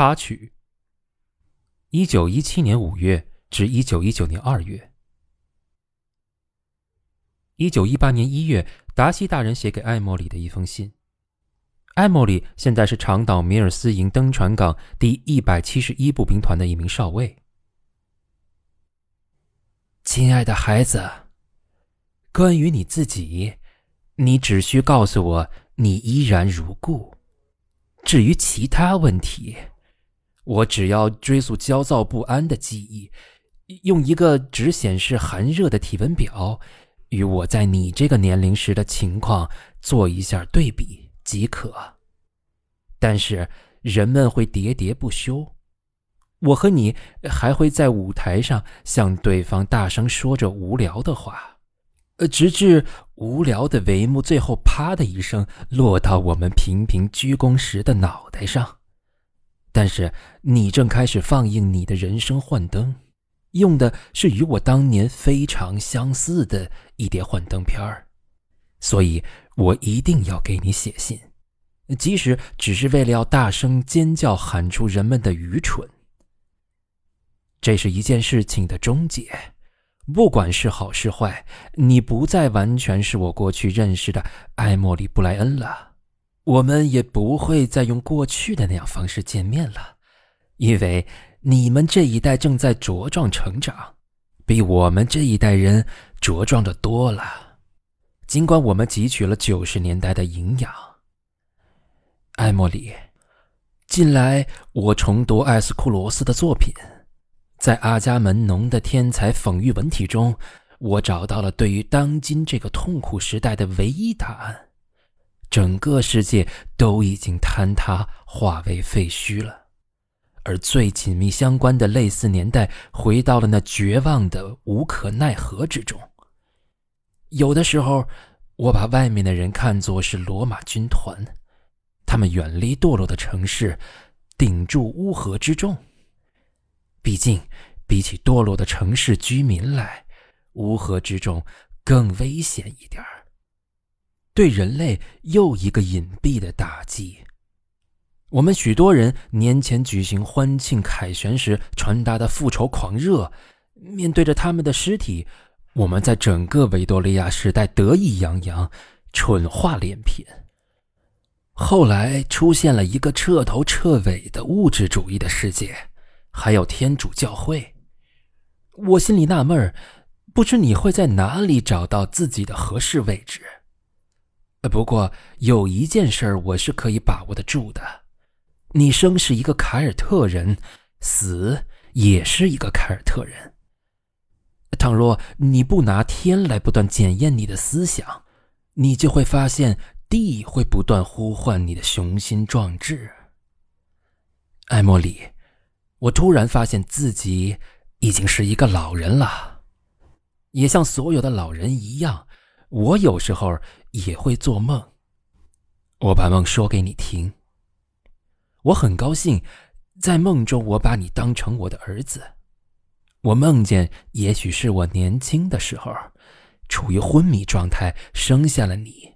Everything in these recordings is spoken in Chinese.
插曲。一九一七年五月至一九一九年二月。一九一八年一月，达西大人写给艾莫里的一封信。艾莫里现在是长岛米尔斯营登船港第一百七十一步兵团的一名少尉。亲爱的孩子，关于你自己，你只需告诉我你依然如故。至于其他问题，我只要追溯焦躁不安的记忆，用一个只显示寒热的体温表。与我在你这个年龄时的情况做一下对比即可。但是人们会喋喋不休，我和你还会在舞台上向对方大声说着无聊的话，呃，直至无聊的帷幕最后啪的一声落到我们频频鞠躬时的脑袋上。但是你正开始放映你的人生幻灯。用的是与我当年非常相似的一叠幻灯片儿，所以我一定要给你写信，即使只是为了要大声尖叫喊出人们的愚蠢。这是一件事情的终结，不管是好是坏，你不再完全是我过去认识的艾莫里·布莱恩了，我们也不会再用过去的那样方式见面了，因为。你们这一代正在茁壮成长，比我们这一代人茁壮的多了。尽管我们汲取了九十年代的营养，艾莫里，近来我重读艾斯库罗斯的作品，在阿伽门农的天才讽喻文体中，我找到了对于当今这个痛苦时代的唯一答案：整个世界都已经坍塌，化为废墟了。而最紧密相关的类似年代，回到了那绝望的无可奈何之中。有的时候，我把外面的人看作是罗马军团，他们远离堕落的城市，顶住乌合之众。毕竟，比起堕落的城市居民来，乌合之众更危险一点儿，对人类又一个隐蔽的打击。我们许多人年前举行欢庆凯旋时传达的复仇狂热，面对着他们的尸体，我们在整个维多利亚时代得意洋洋，蠢话连篇。后来出现了一个彻头彻尾的物质主义的世界，还有天主教会。我心里纳闷不知你会在哪里找到自己的合适位置。不过有一件事我是可以把握得住的。你生是一个凯尔特人，死也是一个凯尔特人。倘若你不拿天来不断检验你的思想，你就会发现地会不断呼唤你的雄心壮志。艾莫里，我突然发现自己已经是一个老人了，也像所有的老人一样，我有时候也会做梦。我把梦说给你听。我很高兴，在梦中我把你当成我的儿子。我梦见，也许是我年轻的时候，处于昏迷状态生下了你，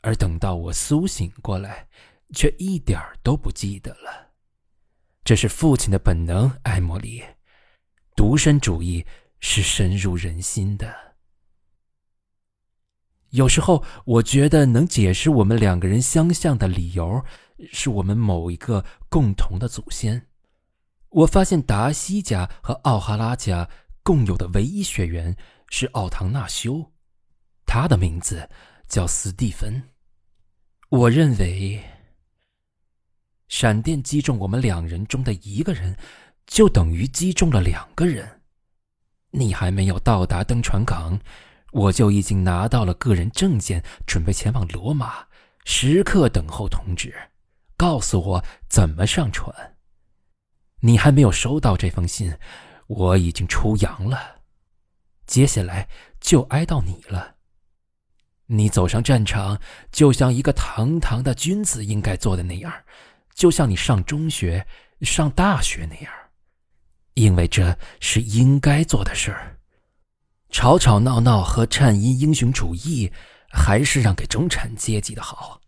而等到我苏醒过来，却一点儿都不记得了。这是父亲的本能，艾莫里。独身主义是深入人心的。有时候，我觉得能解释我们两个人相像的理由。是我们某一个共同的祖先。我发现达西家和奥哈拉家共有的唯一血缘是奥唐纳修，他的名字叫斯蒂芬。我认为，闪电击中我们两人中的一个人，就等于击中了两个人。你还没有到达登船港，我就已经拿到了个人证件，准备前往罗马，时刻等候通知。告诉我怎么上船。你还没有收到这封信，我已经出洋了。接下来就挨到你了。你走上战场，就像一个堂堂的君子应该做的那样，就像你上中学、上大学那样，因为这是应该做的事儿。吵吵闹闹和颤音英雄主义，还是让给中产阶级的好。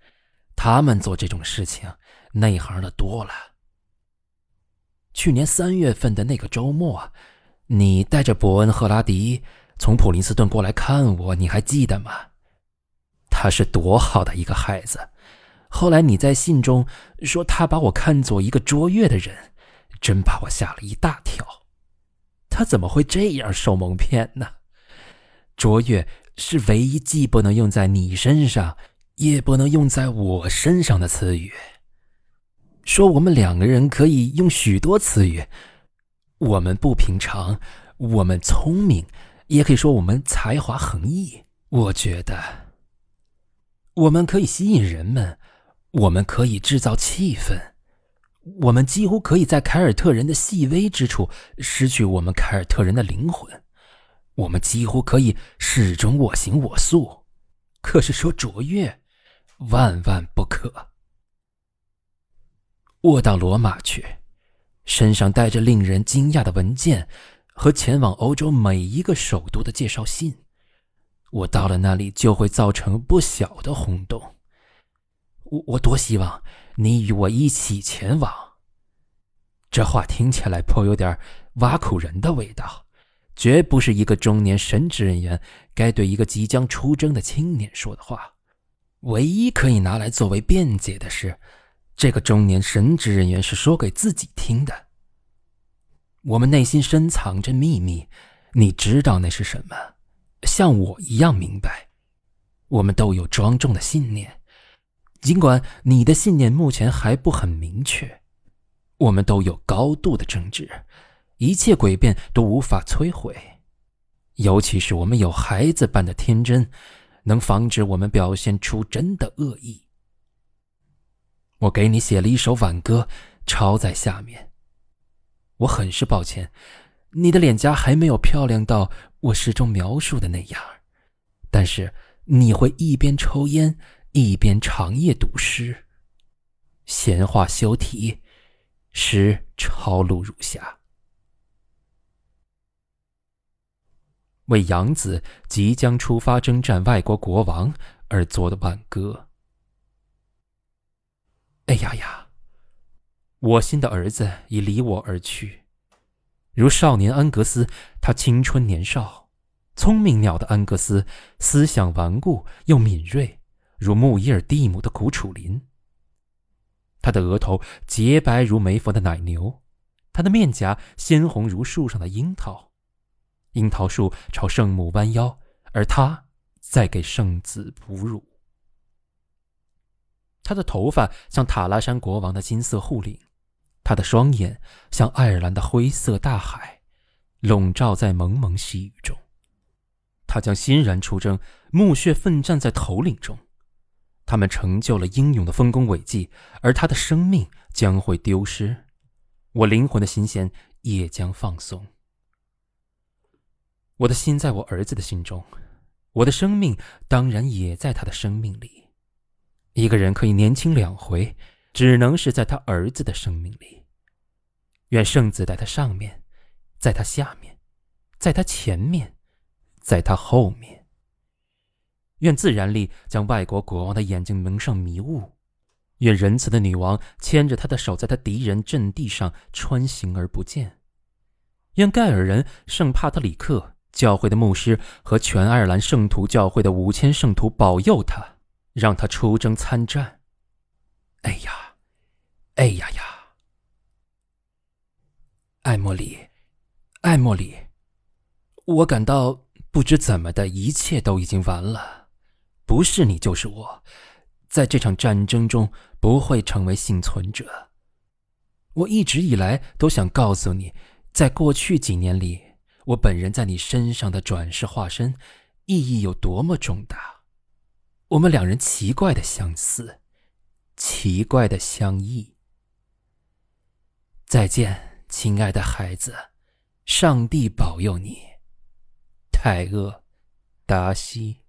他们做这种事情，内行的多了。去年三月份的那个周末，你带着伯恩·赫拉迪从普林斯顿过来看我，你还记得吗？他是多好的一个孩子。后来你在信中说他把我看作一个卓越的人，真把我吓了一大跳。他怎么会这样受蒙骗呢？卓越是唯一既不能用在你身上，也不能用在我身上的词语。说我们两个人可以用许多词语，我们不平常，我们聪明，也可以说我们才华横溢。我觉得我们可以吸引人们。我们可以制造气氛，我们几乎可以在凯尔特人的细微之处失去我们凯尔特人的灵魂，我们几乎可以始终我行我素。可是说卓越，万万不可。我到罗马去，身上带着令人惊讶的文件和前往欧洲每一个首都的介绍信，我到了那里就会造成不小的轰动。我我多希望你与我一起前往。这话听起来颇有点挖苦人的味道，绝不是一个中年神职人员该对一个即将出征的青年说的话。唯一可以拿来作为辩解的是，这个中年神职人员是说给自己听的。我们内心深藏着秘密，你知道那是什么？像我一样明白。我们都有庄重的信念。尽管你的信念目前还不很明确，我们都有高度的正直，一切诡辩都无法摧毁。尤其是我们有孩子般的天真，能防止我们表现出真的恶意。我给你写了一首挽歌，抄在下面。我很是抱歉，你的脸颊还没有漂亮到我诗中描述的那样，但是你会一边抽烟。一边长夜读诗，闲话休提，诗抄录如下：为养子即将出发征战外国国王而作的挽歌。哎呀呀！我心的儿子已离我而去，如少年安格斯，他青春年少，聪明鸟的安格斯，思想顽固又敏锐。如穆伊尔蒂姆的苦楚林，他的额头洁白如梅佛的奶牛，他的面颊鲜红如树上的樱桃，樱桃树朝圣母弯腰，而他在给圣子哺乳。他的头发像塔拉山国王的金色护领，他的双眼像爱尔兰的灰色大海，笼罩在蒙蒙细雨中。他将欣然出征，浴血奋战在头领中。他们成就了英勇的丰功伟绩，而他的生命将会丢失，我灵魂的心弦也将放松。我的心在我儿子的心中，我的生命当然也在他的生命里。一个人可以年轻两回，只能是在他儿子的生命里。愿圣子在他上面，在他下面，在他前面，在他后面。愿自然力将外国国王的眼睛蒙上迷雾，愿仁慈的女王牵着他的手，在他敌人阵地上穿行而不见。愿盖尔人圣帕特里克教会的牧师和全爱尔兰圣徒教会的五千圣徒保佑他，让他出征参战。哎呀，哎呀呀！艾莫里，艾莫里，我感到不知怎么的，一切都已经完了。不是你就是我，在这场战争中不会成为幸存者。我一直以来都想告诉你，在过去几年里，我本人在你身上的转世化身，意义有多么重大。我们两人奇怪的相似，奇怪的相异。再见，亲爱的孩子，上帝保佑你，泰厄达西。